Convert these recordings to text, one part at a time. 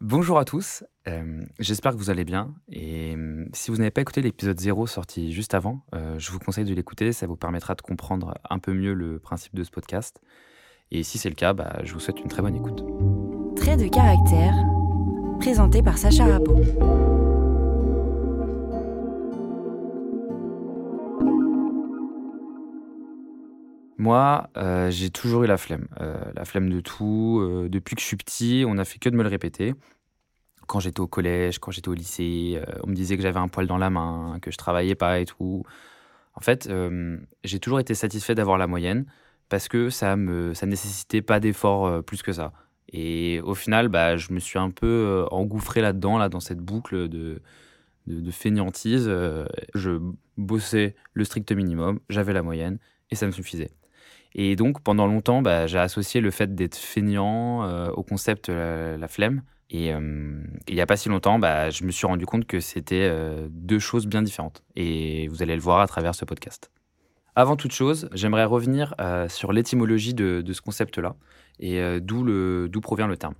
Bonjour à tous, euh, j'espère que vous allez bien. Et euh, si vous n'avez pas écouté l'épisode 0 sorti juste avant, euh, je vous conseille de l'écouter, ça vous permettra de comprendre un peu mieux le principe de ce podcast. Et si c'est le cas, bah, je vous souhaite une très bonne écoute. Trait de caractère, présenté par Sacha Rabot. Moi, euh, j'ai toujours eu la flemme. Euh, la flemme de tout. Euh, depuis que je suis petit, on n'a fait que de me le répéter. Quand j'étais au collège, quand j'étais au lycée, on me disait que j'avais un poil dans la main, que je travaillais pas et tout. En fait, j'ai toujours été satisfait d'avoir la moyenne parce que ça ça nécessitait pas d'effort plus que ça. Et au final, bah, je me suis un peu engouffré là-dedans, là, dans cette boucle de, de, de fainéantise. Je bossais le strict minimum, j'avais la moyenne et ça me suffisait. Et donc, pendant longtemps, bah, j'ai associé le fait d'être feignant euh, au concept euh, la flemme. Et euh, il n'y a pas si longtemps, bah, je me suis rendu compte que c'était euh, deux choses bien différentes. Et vous allez le voir à travers ce podcast. Avant toute chose, j'aimerais revenir sur l'étymologie de, ce concept-là et d'où provient le terme.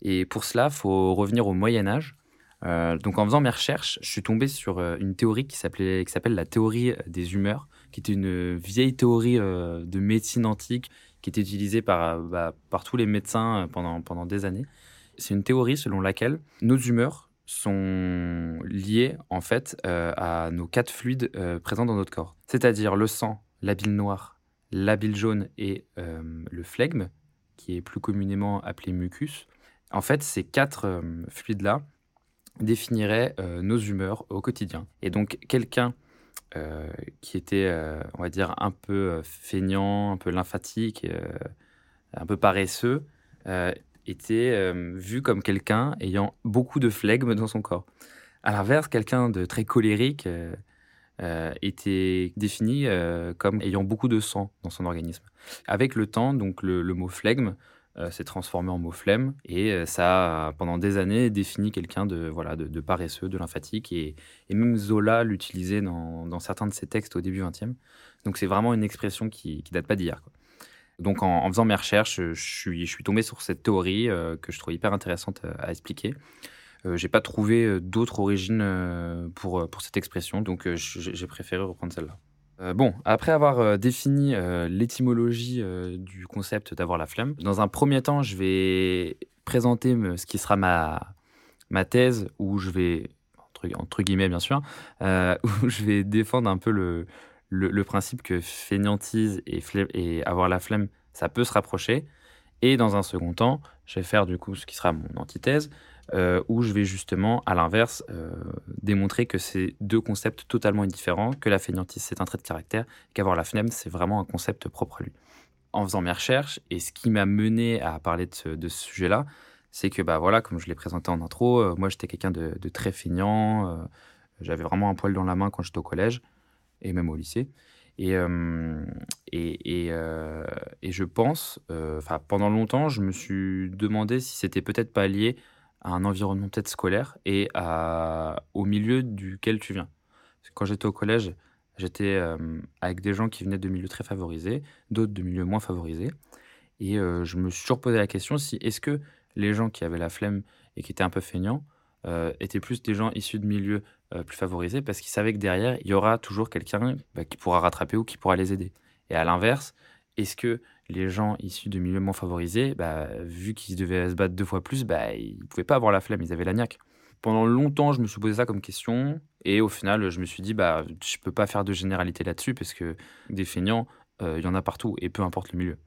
Et pour cela, il faut revenir au Moyen Âge. Euh, donc en faisant mes recherches, je suis tombé sur euh, une théorie qui s'appelle la théorie des humeurs, qui était une vieille théorie euh, de médecine antique qui était utilisée par, euh, bah, par tous les médecins euh, pendant, pendant des années. C'est une théorie selon laquelle nos humeurs sont liées en fait euh, à nos quatre fluides euh, présents dans notre corps, c'est-à-dire le sang, la bile noire, la bile jaune et euh, le flegme, qui est plus communément appelé mucus. En fait, ces quatre euh, fluides-là définiraient euh, nos humeurs au quotidien. Et donc, quelqu'un euh, qui était, euh, on va dire, un peu feignant, un peu lymphatique, un peu paresseux, était vu comme quelqu'un ayant beaucoup de flegme dans son corps. À l'inverse, quelqu'un de très colérique était défini comme ayant beaucoup de sang dans son organisme. Avec le temps, donc le, le mot flegme s'est transformé en mot flemme et euh, ça a pendant des années défini quelqu'un de voilà de, paresseux, de lymphatique et, même Zola l'utilisait dans, certains de ses textes au début 20e. Donc c'est vraiment une expression qui, qui date pas d'hier. Donc en, faisant mes recherches, je suis, je suis tombé sur cette théorie euh, que je trouve hyper intéressante euh, à expliquer. Euh, j'ai pas trouvé euh, d'autres origines euh, pour, euh, cette expression, donc euh, j'ai préféré reprendre celle-là. Euh, bon, après avoir euh, défini euh, l'étymologie du concept d'avoir la flemme, dans un premier temps, je vais présenter ce qui sera ma, ma thèse, où je vais, entre, guillemets bien sûr, où je vais défendre un peu le, le, principe que fainéantise et avoir la flemme, ça peut se rapprocher. Et dans un second temps, je vais faire du coup ce qui sera mon antithèse, euh, où je vais justement, à l'inverse, euh, démontrer que c'est deux concepts totalement différents, que la fainéantise c'est un trait de caractère, qu'avoir la flemme c'est vraiment un concept propre à lui. En faisant mes recherches, et ce qui m'a mené à parler de ce, sujet-là, c'est que, bah voilà, comme je l'ai présenté en intro, euh, moi j'étais quelqu'un de, très feignant, j'avais vraiment un poil dans la main quand j'étais au collège, et même au lycée. Et, euh, et je pense, euh, pendant longtemps, je me suis demandé si c'était peut-être pas lié à un environnement peut-être scolaire et au milieu duquel tu viens. Quand j'étais au collège, j'étais euh, avec des gens qui venaient de milieux très favorisés, d'autres de milieux moins favorisés. Et je me suis toujours posé la question si est-ce que les gens qui avaient la flemme et qui étaient un peu feignants étaient plus des gens issus de milieux plus favorisés parce qu'ils savaient que derrière, il y aura toujours quelqu'un bah, qui pourra rattraper ou qui pourra les aider. Et à l'inverse, est-ce que les gens issus de milieux moins favorisés, bah, vu qu'ils devaient se battre deux fois plus, bah, ils ne pouvaient pas avoir la flemme, ils avaient la niaque. Pendant longtemps, je me suis posé ça comme question, et au final, je me suis dit, bah, je peux pas faire de généralité là-dessus, parce que des feignants, euh, il y en a partout, et peu importe le milieu.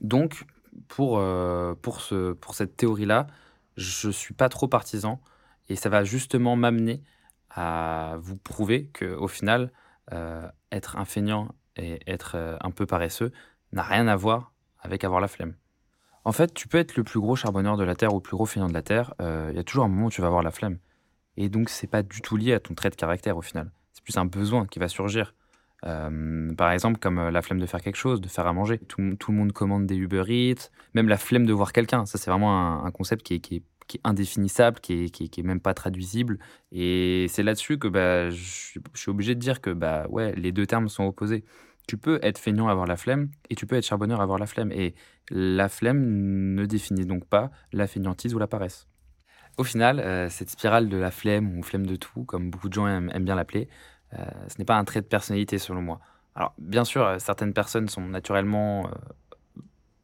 Donc, pour, euh, pour, ce, pour cette théorie-là, je suis pas trop partisan, et ça va justement m'amener à vous prouver que au final, euh, être un feignant et être euh, un peu paresseux n'a rien à voir avec avoir la flemme. En fait, tu peux être le plus gros charbonneur de la Terre ou le plus gros feignant de la Terre, euh, il y a toujours un moment où tu vas avoir la flemme. Et donc, c'est pas du tout lié à ton trait de caractère au final. C'est plus un besoin qui va surgir. Euh, par exemple, comme euh, la flemme de faire quelque chose, de faire à manger. Tout, le monde commande des Uber Eats, même la flemme de voir quelqu'un. Ça, c'est vraiment un, concept qui est, indéfinissable, qui est, qui est- même pas traduisible. Et c'est là-dessus que bah, je, suis- obligé de dire que bah, les deux termes sont opposés. Tu peux être feignant avoir la flemme et tu peux être charbonneur avoir la flemme. Et la flemme ne définit donc pas la feignantise ou la paresse. Au final, euh, cette spirale de la flemme ou flemme de tout, comme beaucoup de gens aiment, bien l'appeler, ce n'est pas un trait de personnalité selon moi. Alors bien sûr, euh, certaines personnes sont naturellement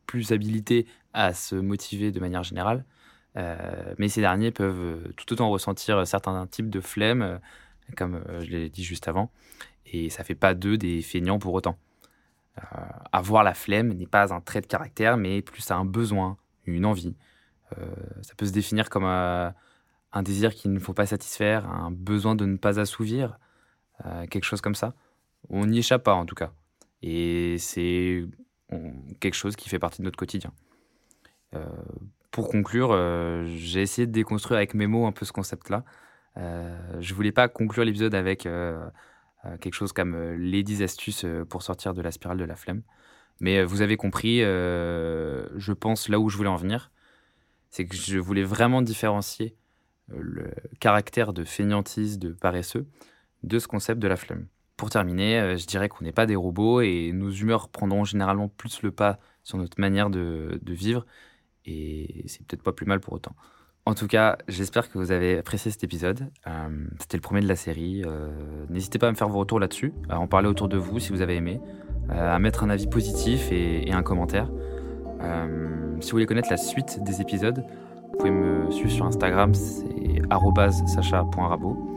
plus habilitées à se motiver de manière générale, mais ces derniers peuvent tout autant ressentir certains types de flemme, comme je l'ai dit juste avant, et ça fait pas d'eux des feignants pour autant. avoir la flemme n'est pas un trait de caractère, mais plus un besoin, une envie. Euh, ça peut se définir comme un, désir qu'il ne faut pas satisfaire, un besoin de ne pas assouvir, euh, quelque chose comme ça. On n'y échappe pas en tout cas. Et c'est quelque chose qui fait partie de notre quotidien. Euh, pour conclure, j'ai essayé de déconstruire avec mes mots un peu ce concept-là. je voulais pas conclure l'épisode avec quelque chose comme les 10 astuces pour sortir de la spirale de la flemme. Mais vous avez compris, je pense, là où je voulais en venir c'est que je voulais vraiment différencier euh, le caractère de fainéantise, de paresseux, de ce concept de la flemme. Pour terminer, euh, je dirais qu'on n'est pas des robots et nos humeurs prendront généralement plus le pas sur notre manière de, vivre et c'est peut-être pas plus mal pour autant. En tout cas, j'espère que vous avez apprécié cet épisode. Euh, c'était le premier de la série. N'hésitez pas à me faire vos retours là-dessus, à en parler autour de vous si vous avez aimé, à mettre un avis positif et un commentaire. Euh, si vous voulez connaître la suite des épisodes, vous pouvez me suivre sur Instagram, c'est sacha.rabo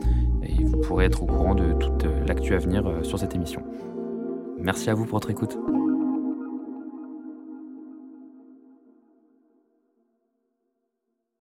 et vous pourrez être au courant de toute l'actu à venir euh, sur cette émission. Merci à vous pour votre écoute.